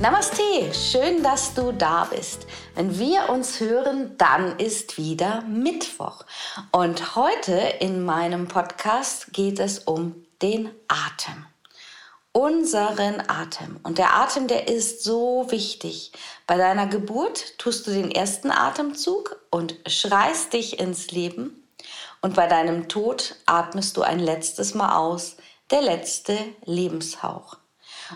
Namaste, schön, dass du da bist. Wenn wir uns hören, dann ist wieder Mittwoch. Und heute in meinem Podcast geht es um den Atem. Unseren Atem. Und der Atem, der ist so wichtig. Bei deiner Geburt tust du den ersten Atemzug und schreist dich ins Leben. Und bei deinem Tod atmest du ein letztes Mal aus, der letzte Lebenshauch.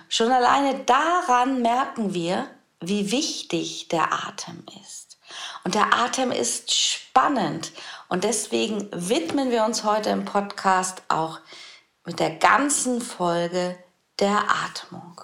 Schon alleine daran merken wir, wie wichtig der Atem ist. Und der Atem ist spannend. Und deswegen widmen wir uns heute im Podcast auch mit der ganzen Folge der Atmung.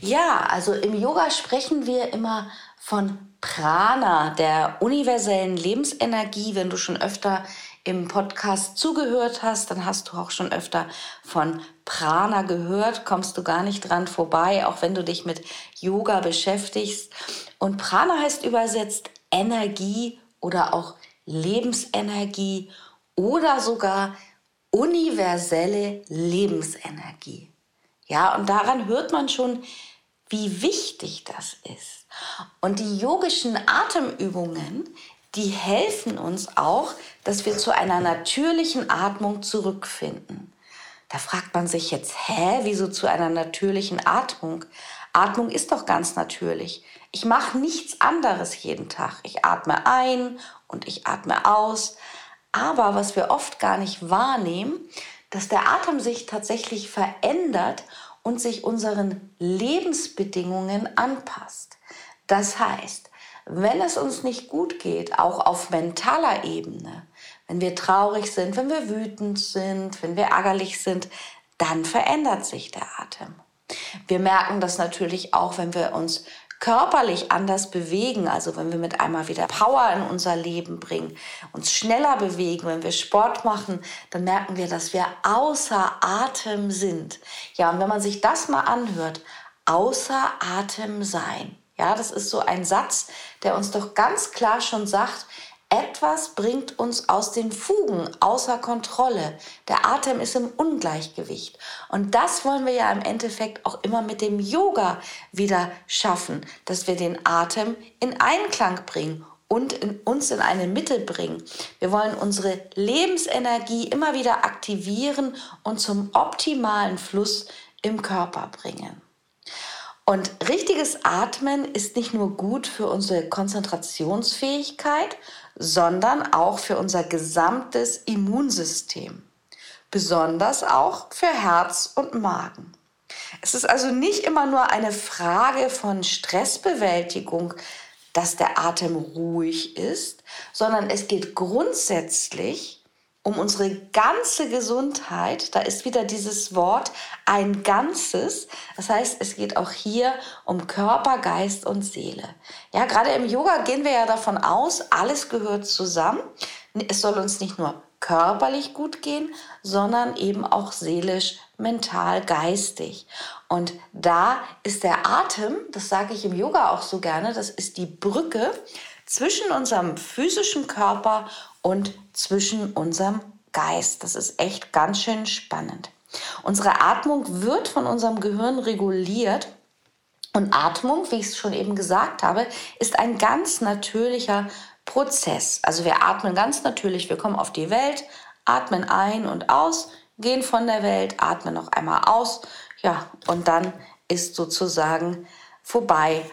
Ja, also im Yoga sprechen wir immer von Prana, der universellen Lebensenergie. Wenn du schon öfter im Podcast zugehört hast, dann hast du auch schon öfter von Prana gehört, kommst du gar nicht dran vorbei, auch wenn du dich mit Yoga beschäftigst. Und Prana heißt übersetzt Energie oder auch Lebensenergie oder sogar universelle Lebensenergie. Ja, und daran hört man schon, wie wichtig das ist. Und die yogischen Atemübungen, die helfen uns auch, dass wir zu einer natürlichen Atmung zurückfinden. Da fragt man sich jetzt, hä, wieso zu einer natürlichen Atmung? Atmung ist doch ganz natürlich. Ich mache nichts anderes jeden Tag. Ich atme ein und ich atme aus. Aber was wir oft gar nicht wahrnehmen, dass der Atem sich tatsächlich verändert und sich unseren Lebensbedingungen anpasst. Das heißt, wenn es uns nicht gut geht, auch auf mentaler Ebene, wenn wir traurig sind, wenn wir wütend sind, wenn wir ärgerlich sind, dann verändert sich der Atem. Wir merken das natürlich auch, wenn wir uns körperlich anders bewegen, also wenn wir mit einmal wieder Power in unser Leben bringen, uns schneller bewegen, wenn wir Sport machen, dann merken wir, dass wir außer Atem sind. Ja, und wenn man sich das mal anhört, außer Atem sein. Ja, das ist so ein Satz, der uns doch ganz klar schon sagt, etwas bringt uns aus den Fugen, außer Kontrolle. Der Atem ist im Ungleichgewicht. Und das wollen wir ja im Endeffekt auch immer mit dem Yoga wieder schaffen, dass wir den Atem in Einklang bringen und in uns in eine Mitte bringen. Wir wollen unsere Lebensenergie immer wieder aktivieren und zum optimalen Fluss im Körper bringen. Und richtiges Atmen ist nicht nur gut für unsere Konzentrationsfähigkeit, sondern auch für unser gesamtes Immunsystem. Besonders auch für Herz und Magen. Es ist also nicht immer nur eine Frage von Stressbewältigung, dass der Atem ruhig ist, sondern es geht grundsätzlich um unsere ganze Gesundheit. Da ist wieder dieses Wort ein Ganzes. Das heißt, es geht auch hier um Körper, Geist und Seele. Ja, gerade im Yoga gehen wir ja davon aus, alles gehört zusammen. Es soll uns nicht nur körperlich gut gehen, sondern eben auch seelisch, mental, geistig. Und da ist der Atem, das sage ich im Yoga auch so gerne, das ist die Brücke zwischen unserem physischen Körper und zwischen unserem Geist. Das ist echt ganz schön spannend. Unsere Atmung wird von unserem Gehirn reguliert. Und Atmung, wie ich es schon eben gesagt habe, ist ein ganz natürlicher Prozess. Also wir atmen ganz natürlich, wir kommen auf die Welt, atmen ein und aus, gehen von der Welt, atmen noch einmal aus, ja, und dann ist sozusagen vorbei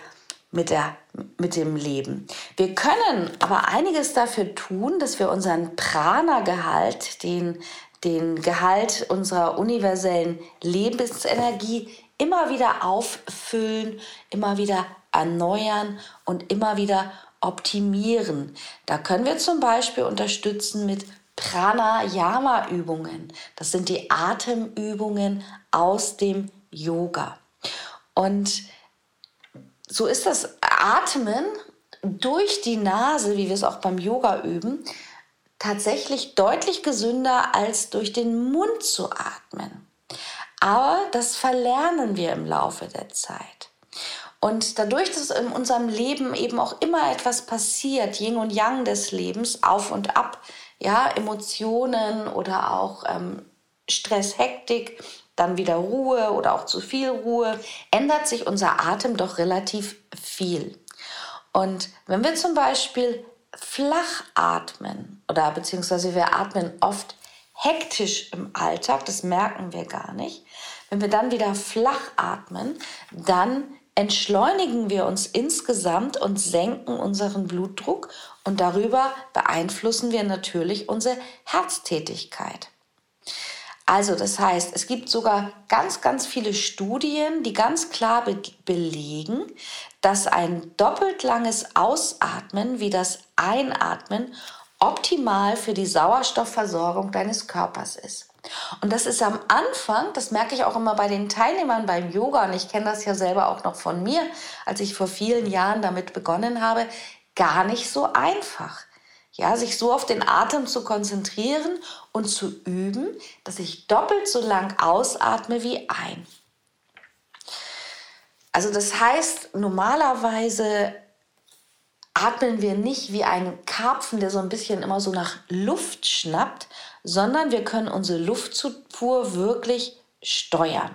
mit, der, mit dem Leben. Wir können aber einiges dafür tun, dass wir unseren Prana-Gehalt, den, den Gehalt unserer universellen Lebensenergie immer wieder auffüllen, immer wieder erneuern und immer wieder optimieren. Da können wir zum Beispiel unterstützen mit Pranayama-Übungen. Das sind die Atemübungen aus dem Yoga. Und so ist das Atmen durch die Nase, wie wir es auch beim Yoga üben, tatsächlich deutlich gesünder als durch den Mund zu atmen. Aber das verlernen wir im Laufe der Zeit. Und dadurch, dass in unserem Leben eben auch immer etwas passiert, Yin und Yang des Lebens, auf und ab, ja, Emotionen oder auch ähm, Stress, Hektik, dann wieder Ruhe oder auch zu viel Ruhe, ändert sich unser Atem doch relativ viel. Und wenn wir zum Beispiel flach atmen oder beziehungsweise wir atmen oft hektisch im Alltag, das merken wir gar nicht. Wenn wir dann wieder flach atmen, dann entschleunigen wir uns insgesamt und senken unseren Blutdruck und darüber beeinflussen wir natürlich unsere Herztätigkeit. Also das heißt, es gibt sogar ganz, ganz viele Studien, die ganz klar be belegen, dass ein doppelt langes Ausatmen wie das Einatmen optimal für die Sauerstoffversorgung deines Körpers ist. Und das ist am Anfang, das merke ich auch immer bei den Teilnehmern beim Yoga, und ich kenne das ja selber auch noch von mir, als ich vor vielen Jahren damit begonnen habe, gar nicht so einfach. Ja, sich so auf den Atem zu konzentrieren und zu üben, dass ich doppelt so lang ausatme wie ein. Also das heißt, normalerweise atmen wir nicht wie ein Karpfen, der so ein bisschen immer so nach Luft schnappt, sondern wir können unsere Luftzufuhr wirklich steuern.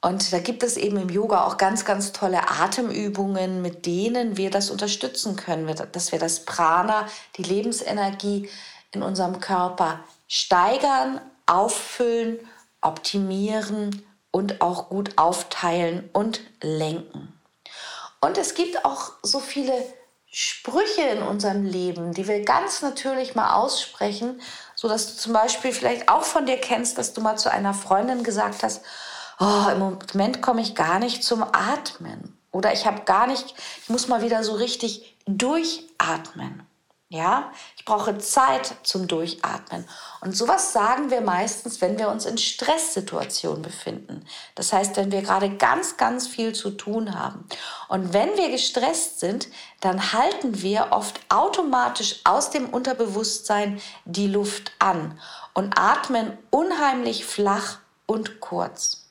Und da gibt es eben im Yoga auch ganz, ganz tolle Atemübungen, mit denen wir das unterstützen können, dass wir das Prana, die Lebensenergie in unserem Körper steigern, auffüllen, optimieren und auch gut aufteilen und lenken. Und es gibt auch so viele Sprüche in unserem Leben, die wir ganz natürlich mal aussprechen, so dass du zum Beispiel vielleicht auch von dir kennst, dass du mal zu einer Freundin gesagt hast, oh, im Moment komme ich gar nicht zum Atmen. Oder ich habe gar nicht, ich muss mal wieder so richtig durchatmen. Ja, ich brauche Zeit zum Durchatmen. Und sowas sagen wir meistens, wenn wir uns in Stresssituationen befinden. Das heißt, wenn wir gerade ganz, ganz viel zu tun haben. Und wenn wir gestresst sind, dann halten wir oft automatisch aus dem Unterbewusstsein die Luft an und atmen unheimlich flach und kurz.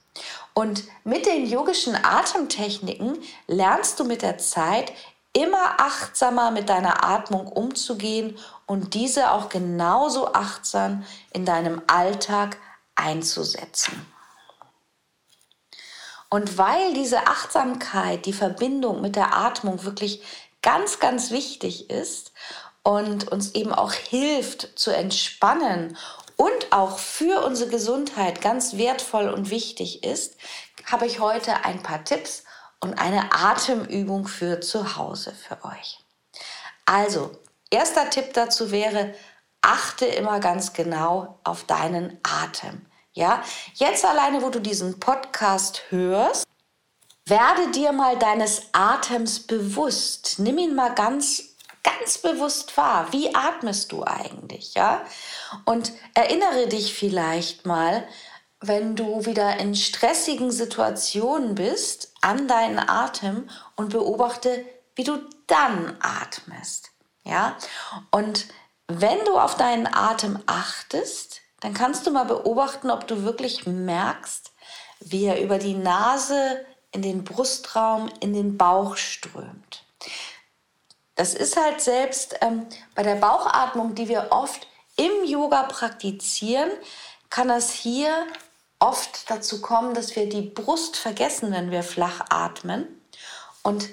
Und mit den yogischen Atemtechniken lernst du mit der Zeit immer achtsamer mit deiner Atmung umzugehen und diese auch genauso achtsam in deinem Alltag einzusetzen. Und weil diese Achtsamkeit, die Verbindung mit der Atmung wirklich ganz, ganz wichtig ist und uns eben auch hilft zu entspannen und auch für unsere Gesundheit ganz wertvoll und wichtig ist, habe ich heute ein paar Tipps und eine Atemübung für zu Hause für euch. Also, erster Tipp dazu wäre, achte immer ganz genau auf deinen Atem. Ja, jetzt alleine, wo du diesen Podcast hörst, werde dir mal deines Atems bewusst. Nimm ihn mal ganz ganz bewusst wahr. Wie atmest du eigentlich, ja? Und erinnere dich vielleicht mal, wenn du wieder in stressigen Situationen bist, an deinen Atem und beobachte, wie du dann atmest. Ja? Und wenn du auf deinen Atem achtest, dann kannst du mal beobachten, ob du wirklich merkst, wie er über die Nase in den Brustraum, in den Bauch strömt. Das ist halt selbst ähm, bei der Bauchatmung, die wir oft im Yoga praktizieren, kann das hier oft dazu kommen, dass wir die Brust vergessen, wenn wir flach atmen. Und,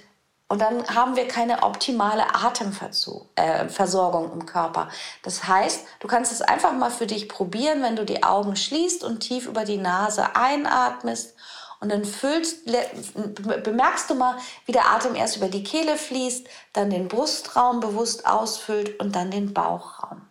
und dann haben wir keine optimale Atemversorgung äh, im Körper. Das heißt, du kannst es einfach mal für dich probieren, wenn du die Augen schließt und tief über die Nase einatmest. Und dann füllst, bemerkst du mal, wie der Atem erst über die Kehle fließt, dann den Brustraum bewusst ausfüllt und dann den Bauchraum.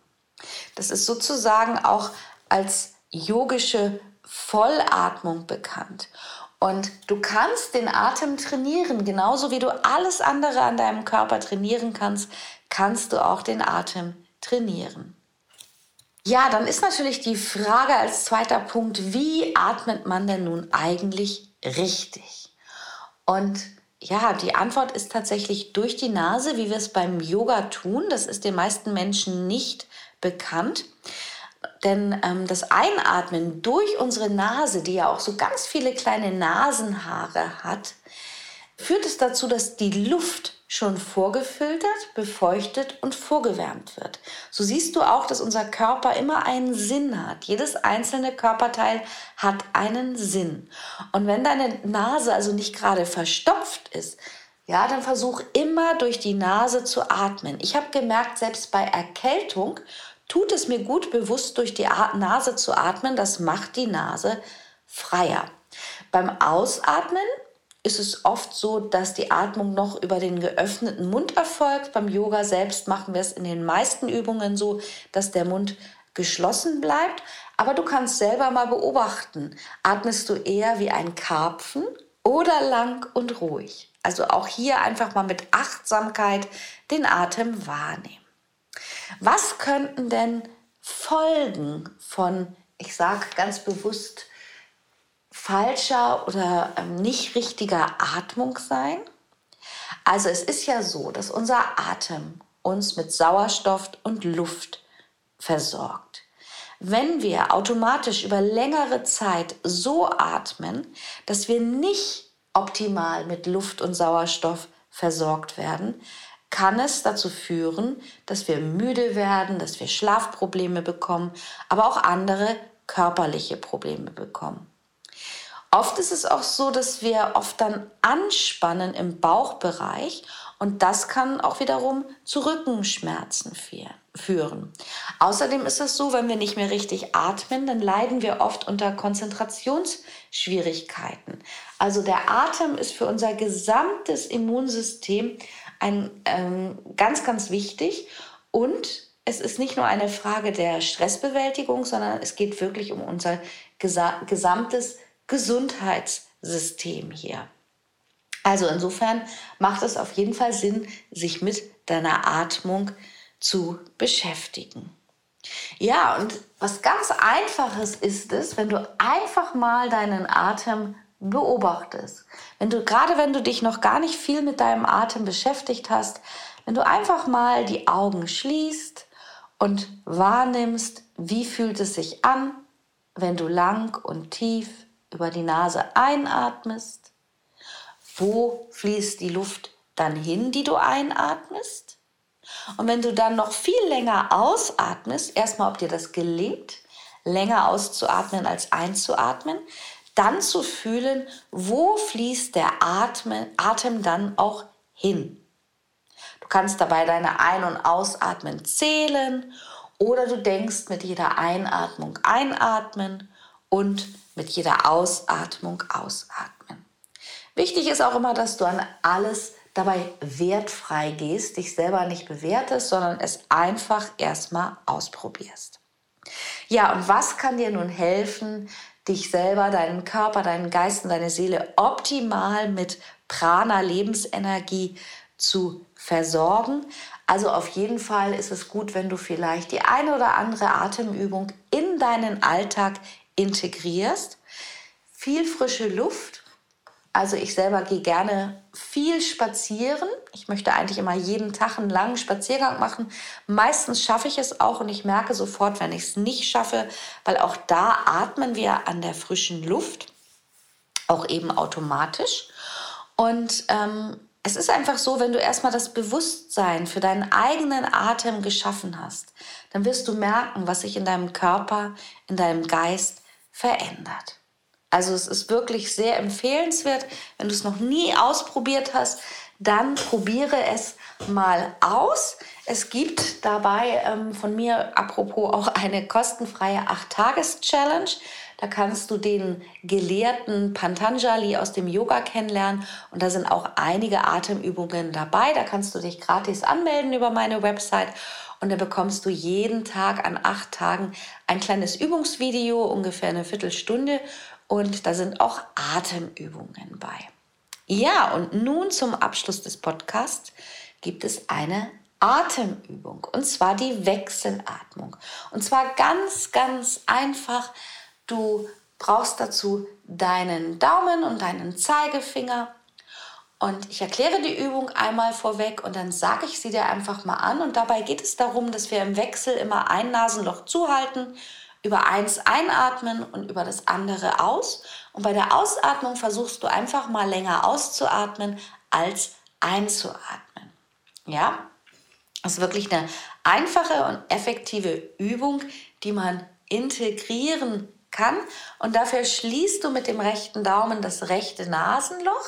Das ist sozusagen auch als yogische Vollatmung bekannt. Und du kannst den Atem trainieren, genauso wie du alles andere an deinem Körper trainieren kannst, kannst du auch den Atem trainieren. Ja, dann ist natürlich die Frage als zweiter Punkt, wie atmet man denn nun eigentlich richtig? Und ja, die Antwort ist tatsächlich durch die Nase, wie wir es beim Yoga tun. Das ist den meisten Menschen nicht bekannt. Denn ähm, das Einatmen durch unsere Nase, die ja auch so ganz viele kleine Nasenhaare hat, führt es dazu, dass die Luft schon vorgefiltert, befeuchtet und vorgewärmt wird. So siehst du auch, dass unser Körper immer einen Sinn hat. Jedes einzelne Körperteil hat einen Sinn. Und wenn deine Nase also nicht gerade verstopft ist, ja, dann versuch immer durch die Nase zu atmen. Ich habe gemerkt, selbst bei Erkältung tut es mir gut, bewusst durch die Nase zu atmen. Das macht die Nase freier. Beim Ausatmen ist es oft so, dass die Atmung noch über den geöffneten Mund erfolgt. Beim Yoga selbst machen wir es in den meisten Übungen so, dass der Mund geschlossen bleibt. Aber du kannst selber mal beobachten, atmest du eher wie ein Karpfen oder lang und ruhig. Also auch hier einfach mal mit Achtsamkeit den Atem wahrnehmen. Was könnten denn Folgen von, ich sage ganz bewusst, falscher oder ähm, nicht richtiger Atmung sein? Also es ist ja so, dass unser Atem uns mit Sauerstoff und Luft versorgt. Wenn wir automatisch über längere Zeit so atmen, dass wir nicht optimal mit Luft und Sauerstoff versorgt werden, kann es dazu führen, dass wir müde werden, dass wir Schlafprobleme bekommen, aber auch andere körperliche Probleme bekommen. Oft ist es auch so, dass wir oft dann anspannen im Bauchbereich und das kann auch wiederum zu Rückenschmerzen führen. Außerdem ist es so, wenn wir nicht mehr richtig atmen, dann leiden wir oft unter Konzentrationsschwierigkeiten. Also der Atem ist für unser gesamtes Immunsystem ein, ähm, ganz, ganz wichtig und es ist nicht nur eine Frage der Stressbewältigung, sondern es geht wirklich um unser gesa gesamtes Gesundheitssystem hier. Also insofern macht es auf jeden Fall Sinn, sich mit deiner Atmung zu beschäftigen. Ja, und was ganz einfaches ist es, wenn du einfach mal deinen Atem beobachtest. Wenn du gerade wenn du dich noch gar nicht viel mit deinem Atem beschäftigt hast, wenn du einfach mal die Augen schließt und wahrnimmst, wie fühlt es sich an, wenn du lang und tief über die Nase einatmest, wo fließt die Luft dann hin, die du einatmest? Und wenn du dann noch viel länger ausatmest, erstmal, ob dir das gelingt, länger auszuatmen als einzuatmen, dann zu fühlen, wo fließt der Atem, Atem dann auch hin. Du kannst dabei deine Ein- und Ausatmen zählen oder du denkst mit jeder Einatmung einatmen und mit jeder Ausatmung ausatmen. Wichtig ist auch immer, dass du an alles dabei wertfrei gehst, dich selber nicht bewertest, sondern es einfach erstmal ausprobierst. Ja, und was kann dir nun helfen, dich selber, deinen Körper, deinen Geist und deine Seele optimal mit Prana, Lebensenergie zu versorgen? Also auf jeden Fall ist es gut, wenn du vielleicht die eine oder andere Atemübung in deinen Alltag integrierst. Viel frische Luft. Also ich selber gehe gerne viel spazieren. Ich möchte eigentlich immer jeden Tag einen langen Spaziergang machen. Meistens schaffe ich es auch und ich merke sofort, wenn ich es nicht schaffe, weil auch da atmen wir an der frischen Luft, auch eben automatisch. Und ähm, es ist einfach so, wenn du erstmal das Bewusstsein für deinen eigenen Atem geschaffen hast, dann wirst du merken, was sich in deinem Körper, in deinem Geist verändert. Also es ist wirklich sehr empfehlenswert, wenn du es noch nie ausprobiert hast, dann probiere es mal aus. Es gibt dabei ähm, von mir apropos auch eine kostenfreie 8-Tages-Challenge. Da kannst du den Gelehrten Pantanjali aus dem Yoga kennenlernen und da sind auch einige Atemübungen dabei. Da kannst du dich gratis anmelden über meine Website und da bekommst du jeden Tag an acht Tagen ein kleines Übungsvideo, ungefähr eine Viertelstunde. Und da sind auch Atemübungen bei. Ja, und nun zum Abschluss des Podcasts gibt es eine Atemübung und zwar die Wechselatmung. Und zwar ganz, ganz einfach. Du brauchst dazu deinen Daumen und deinen Zeigefinger Und ich erkläre die Übung einmal vorweg und dann sage ich sie dir einfach mal an. Und dabei geht es darum, dass wir im Wechsel immer ein Nasenloch zuhalten, über eins einatmen und über das andere aus. Und bei der Ausatmung versuchst du einfach mal länger auszuatmen als einzuatmen. Ja, das ist wirklich eine einfache und effektive Übung, die man integrieren kann. Und dafür schließt du mit dem rechten Daumen das rechte Nasenloch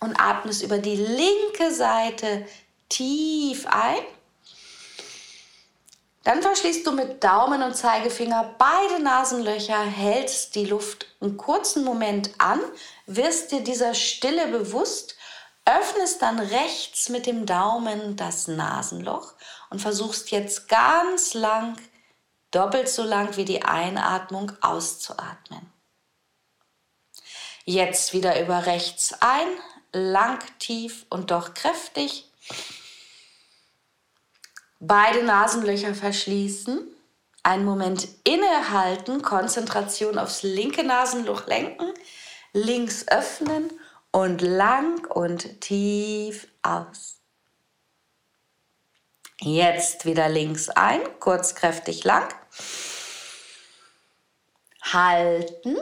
und atmest über die linke Seite tief ein. Dann verschließt du mit Daumen und Zeigefinger beide Nasenlöcher, hältst die Luft einen kurzen Moment an, wirst dir dieser Stille bewusst, öffnest dann rechts mit dem Daumen das Nasenloch und versuchst jetzt ganz lang, doppelt so lang wie die Einatmung auszuatmen. Jetzt wieder über rechts ein, lang, tief und doch kräftig. Beide Nasenlöcher verschließen. Einen Moment innehalten, Konzentration aufs linke Nasenloch lenken, links öffnen und lang und tief aus. Jetzt wieder links ein, kurz kräftig lang. Halten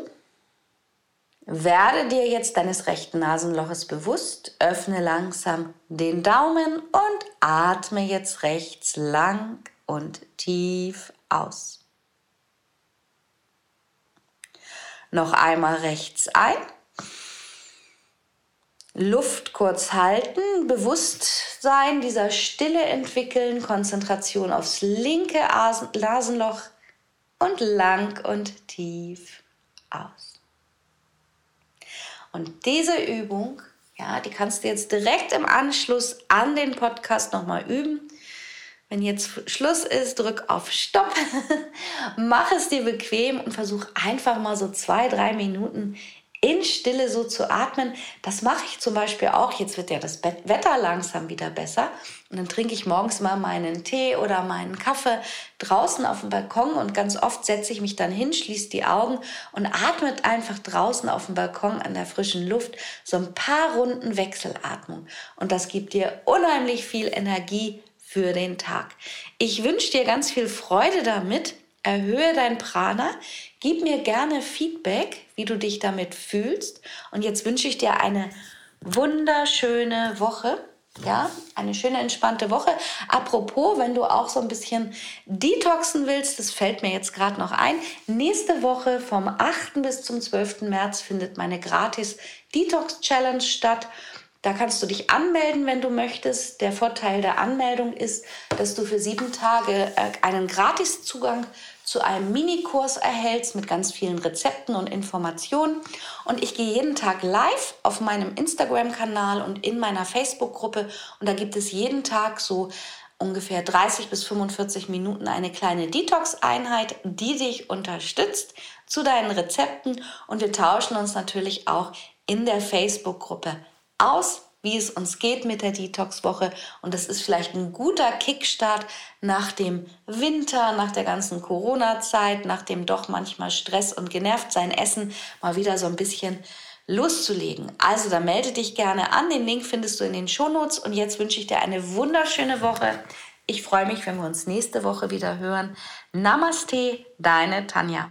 werde dir jetzt deines rechten Nasenloches bewusst, öffne langsam den Daumen und atme jetzt rechts lang und tief aus. Noch einmal rechts ein. Luft kurz halten, Bewusstsein dieser Stille entwickeln, Konzentration aufs linke Nasenloch und lang und tief aus. Und diese Übung, ja, die kannst du jetzt direkt im Anschluss an den Podcast nochmal üben. Wenn jetzt Schluss ist, drück auf Stopp, mach es dir bequem und versuch einfach mal so zwei, drei Minuten in Stille so zu atmen. Das mache ich zum Beispiel auch. Jetzt wird ja das Wetter langsam wieder besser. Und dann trinke ich morgens mal meinen Tee oder meinen Kaffee draußen auf dem Balkon. Und ganz oft setze ich mich dann hin, schließe die Augen und atme einfach draußen auf dem Balkon an der frischen Luft so ein paar Runden Wechselatmung. Und das gibt dir unheimlich viel Energie für den Tag. Ich wünsche dir ganz viel Freude damit Erhöhe dein Prana. Gib mir gerne Feedback, wie du dich damit fühlst. Und jetzt wünsche ich dir eine wunderschöne Woche. Ja, eine schöne, entspannte Woche. Apropos, wenn du auch so ein bisschen detoxen willst, das fällt mir jetzt gerade noch ein. Nächste Woche vom 8. bis zum 12. März findet meine gratis Detox Challenge statt. Da kannst du dich anmelden, wenn du möchtest. Der Vorteil der Anmeldung ist, dass du für sieben Tage äh, einen Gratiszugang zu einem Minikurs erhältst mit ganz vielen Rezepten und Informationen. Und ich gehe jeden Tag live auf meinem Instagram-Kanal und in meiner Facebook-Gruppe. Und da gibt es jeden Tag so ungefähr 30 bis 45 Minuten eine kleine Detox-Einheit, die dich unterstützt zu deinen Rezepten. Und wir tauschen uns natürlich auch in der Facebook-Gruppe aus, wie es uns geht mit der Detox-Woche. Und das ist vielleicht ein guter Kickstart nach dem Winter, nach der ganzen Corona-Zeit, nach dem doch manchmal Stress und genervt sein Essen, mal wieder so ein bisschen loszulegen. Also da melde dich gerne an. Den Link findest du in den Shownotes. Und jetzt wünsche ich dir eine wunderschöne Woche. Ich freue mich, wenn wir uns nächste Woche wieder hören. Namaste, deine Tanja.